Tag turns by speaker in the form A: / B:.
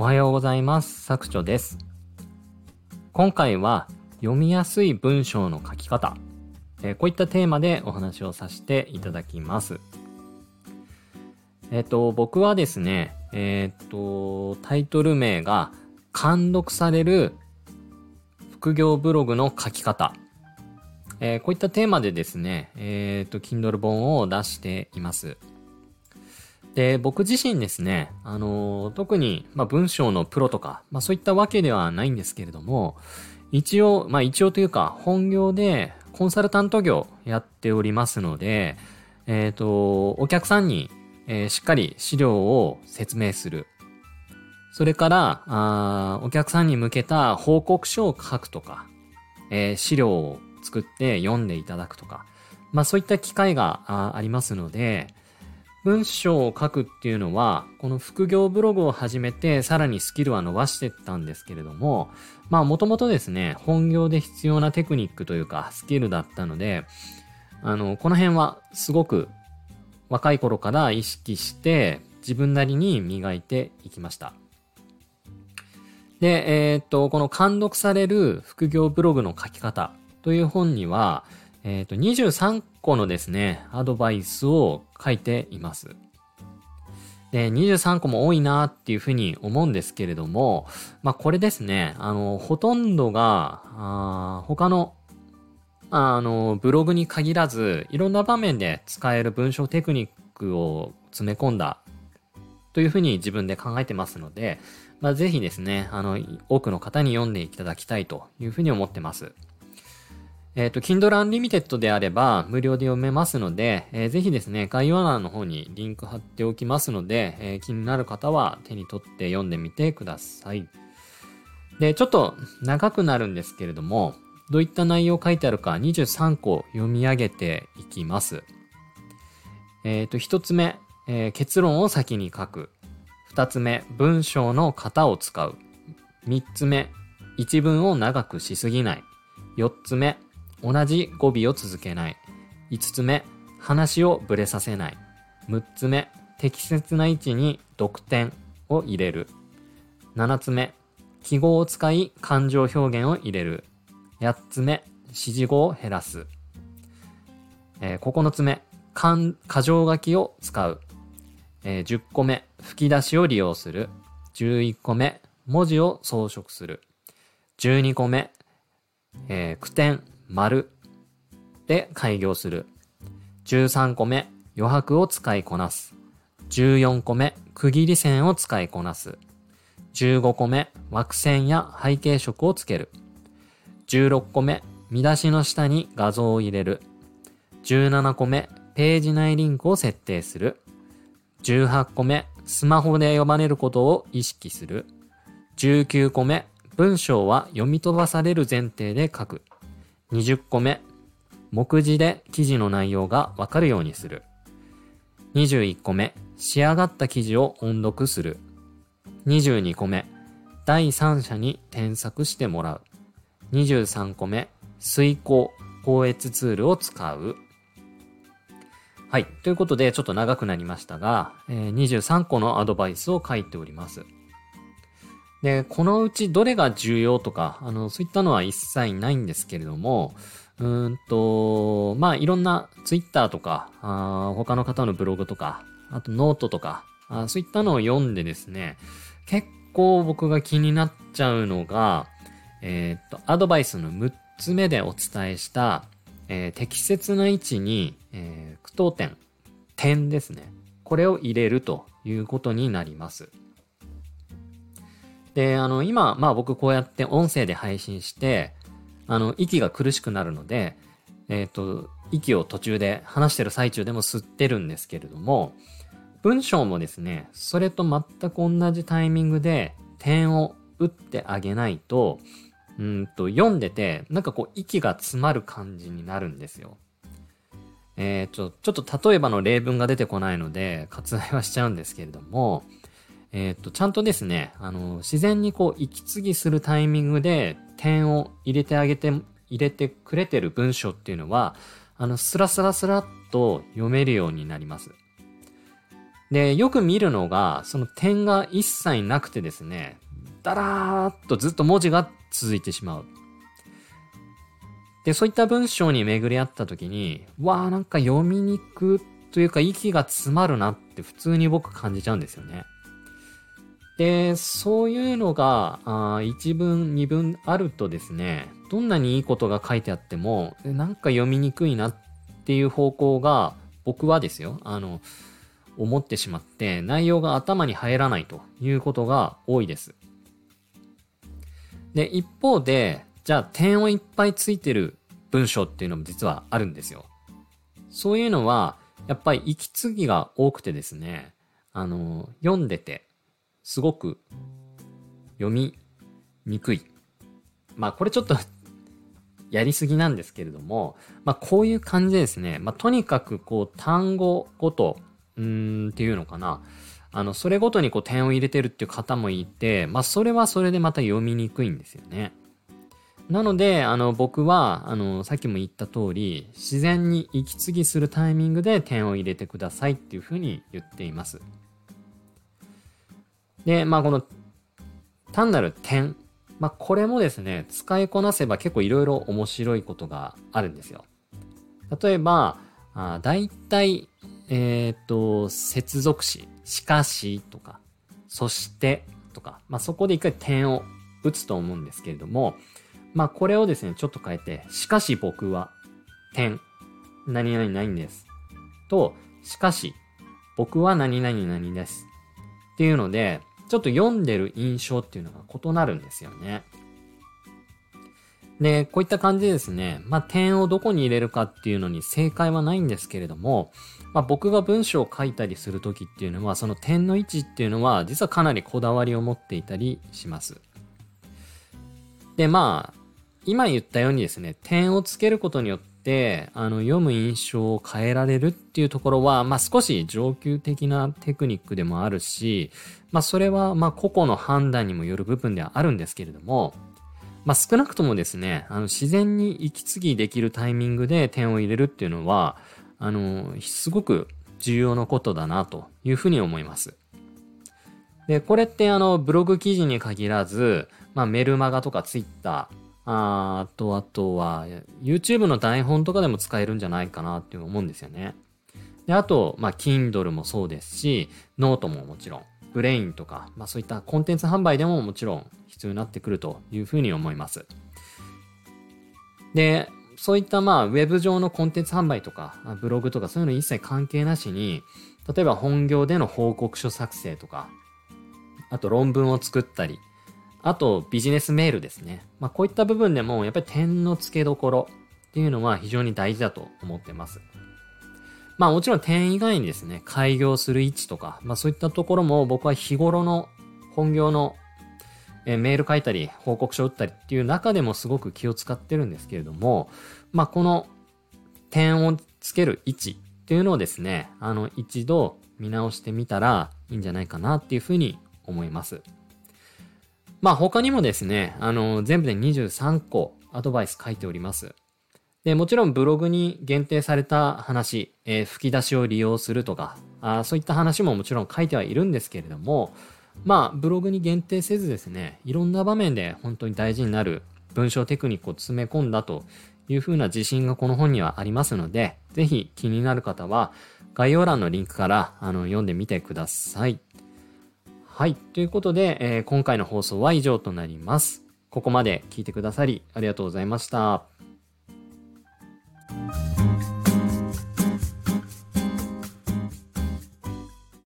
A: おはようございます。作長です。今回は読みやすい文章の書き方、えー、こういったテーマでお話をさせていただきます。えっ、ー、と、僕はですね、えっ、ー、と、タイトル名が、監読される副業ブログの書き方。えこういったテーマでですね、えっ、と、Kindle 本を出しています。で、僕自身ですね、あの、特に、まあ、文章のプロとか、まあ、そういったわけではないんですけれども、一応、まあ、一応というか、本業でコンサルタント業やっておりますので、えっ、ー、と、お客さんに、えー、しっかり資料を説明する。それからあ、お客さんに向けた報告書を書くとか、えー、資料を作って読んでいただくとか、まあそういった機会がありますので、文章を書くっていうのは、この副業ブログを始めて、さらにスキルは伸ばしてったんですけれども、まあもともとですね、本業で必要なテクニックというか、スキルだったので、あの、この辺はすごく若い頃から意識して、自分なりに磨いていきました。で、えー、っと、この監読される副業ブログの書き方という本には、えっ、ー、と、23個のですね、アドバイスを書いています。で、23個も多いなっていうふうに思うんですけれども、まあこれですね、あの、ほとんどが、あ他の、あの、ブログに限らず、いろんな場面で使える文章テクニックを詰め込んだというふうに自分で考えてますので、まあぜひですね、あの、多くの方に読んでいただきたいというふうに思ってます。えっ、ー、と、Kindle Unlimited であれば無料で読めますので、えー、ぜひですね、概要欄の方にリンク貼っておきますので、えー、気になる方は手に取って読んでみてください。で、ちょっと長くなるんですけれども、どういった内容書いてあるか23個読み上げていきます。えっ、と、1つ目、え結論を先に書く。2つ目、文章の型を使う。3つ目、一文を長くしすぎない。4つ目、同じ語尾を続けない。5つ目、話をぶれさせない。6つ目、適切な位置に読点を入れる。7つ目、記号を使い感情表現を入れる。8つ目、指示語を減らす。えー、9つ目、箇条書きを使う。えー、10個目、吹き出しを利用する。11個目、文字を装飾する。12個目、えー、句点、丸で開業する。13個目、余白を使いこなす。14個目、区切り線を使いこなす。15個目、枠線や背景色をつける。16個目、見出しの下に画像を入れる。17個目、ページ内リンクを設定する。18個目、スマホで読まれることを意識する。19個目、文章は読み飛ばされる前提で書く。20個目、目次で記事の内容がわかるようにする。21個目、仕上がった記事を音読する。22個目、第三者に添削してもらう。23個目、遂行、高越ツールを使う。はい。ということで、ちょっと長くなりましたが、えー、23個のアドバイスを書いております。で、このうちどれが重要とか、あの、そういったのは一切ないんですけれども、うんと、まあ、いろんなツイッターとか、あ他の方のブログとか、あとノートとかあ、そういったのを読んでですね、結構僕が気になっちゃうのが、えー、っと、アドバイスの6つ目でお伝えした、えー、適切な位置に、えー、句読点、点ですね。これを入れるということになります。で、あの、今、まあ僕こうやって音声で配信して、あの、息が苦しくなるので、えっ、ー、と、息を途中で話してる最中でも吸ってるんですけれども、文章もですね、それと全く同じタイミングで点を打ってあげないと、うんと、読んでて、なんかこう、息が詰まる感じになるんですよ。えー、ちょ、ちょっと例えばの例文が出てこないので、割愛はしちゃうんですけれども、えっ、と、ちゃんとですね、あの、自然にこう、息継ぎするタイミングで点を入れてあげて、入れてくれてる文章っていうのは、あの、スラスラスラっと読めるようになります。で、よく見るのが、その点が一切なくてですね、だらーっとずっと文字が続いてしまう。で、そういった文章に巡り合った時に、わーなんか読みにくというか息が詰まるなって普通に僕感じちゃうんですよね。で、そういうのが、あ一文、二文あるとですね、どんなにいいことが書いてあっても、なんか読みにくいなっていう方向が、僕はですよ、あの、思ってしまって、内容が頭に入らないということが多いです。で、一方で、じゃあ点をいっぱいついてる文章っていうのも実はあるんですよ。そういうのは、やっぱり息継ぎが多くてですね、あの、読んでて、すごく読みにくい。まあこれちょっと やりすぎなんですけれども、まあこういう感じですね、まあとにかくこう単語ごと、うんっていうのかな。あの、それごとにこう点を入れてるっていう方もいて、まあそれはそれでまた読みにくいんですよね。なので、あの、僕は、あの、さっきも言った通り、自然に息継ぎするタイミングで点を入れてくださいっていうふうに言っています。で、まあ、この、単なる点。まあ、これもですね、使いこなせば結構いろいろ面白いことがあるんですよ。例えば、あ大体、えっ、ー、と、接続詞、しかしとか、そしてとか、まあ、そこで一回点を打つと思うんですけれども、まあこれをですね、ちょっと変えて、しかし僕は、点、何々ないんです。と、しかし、僕は何々何です。っていうので、ちょっと読んでる印象っていうのが異なるんですよね。で、こういった感じでですね、まあ、点をどこに入れるかっていうのに正解はないんですけれども、まあ、僕が文章を書いたりするときっていうのは、その点の位置っていうのは、実はかなりこだわりを持っていたりします。で、まあ、今言ったようにですね、点をつけることによっ、あの、読む印象を変えられるっていうところは、まあ、少し上級的なテクニックでもあるし、まあ、それは、ま、個々の判断にもよる部分ではあるんですけれども、まあ、少なくともですね、あの、自然に息継ぎできるタイミングで点を入れるっていうのは、あの、すごく重要なことだなというふうに思います。で、これってあの、ブログ記事に限らず、まあ、メルマガとかツイッター、あと、あとは、YouTube の台本とかでも使えるんじゃないかなって思うんですよね。で、あと、まあ、Kindle もそうですし、ノートももちろん、 Brain とか、まあそういったコンテンツ販売でももちろん必要になってくるというふうに思います。で、そういったまあ、ウェブ上のコンテンツ販売とか、ブログとかそういうの一切関係なしに、例えば本業での報告書作成とか、あと論文を作ったり、あと、ビジネスメールですね。まあ、こういった部分でも、やっぱり点の付けどころっていうのは非常に大事だと思ってます。まあもちろん点以外にですね、開業する位置とか、まあそういったところも僕は日頃の本業のえメール書いたり、報告書打ったりっていう中でもすごく気を使ってるんですけれども、まあこの点をつける位置っていうのをですね、あの一度見直してみたらいいんじゃないかなっていうふうに思います。まあ他にもですね、あの、全部で23個アドバイス書いております。で、もちろんブログに限定された話、えー、吹き出しを利用するとかあ、そういった話ももちろん書いてはいるんですけれども、まあ、ブログに限定せずですね、いろんな場面で本当に大事になる文章テクニックを詰め込んだというふうな自信がこの本にはありますので、ぜひ気になる方は概要欄のリンクからあの読んでみてください。はい。ということで、えー、今回の放送は以上となります。ここまで聞いてくださりありがとうございました。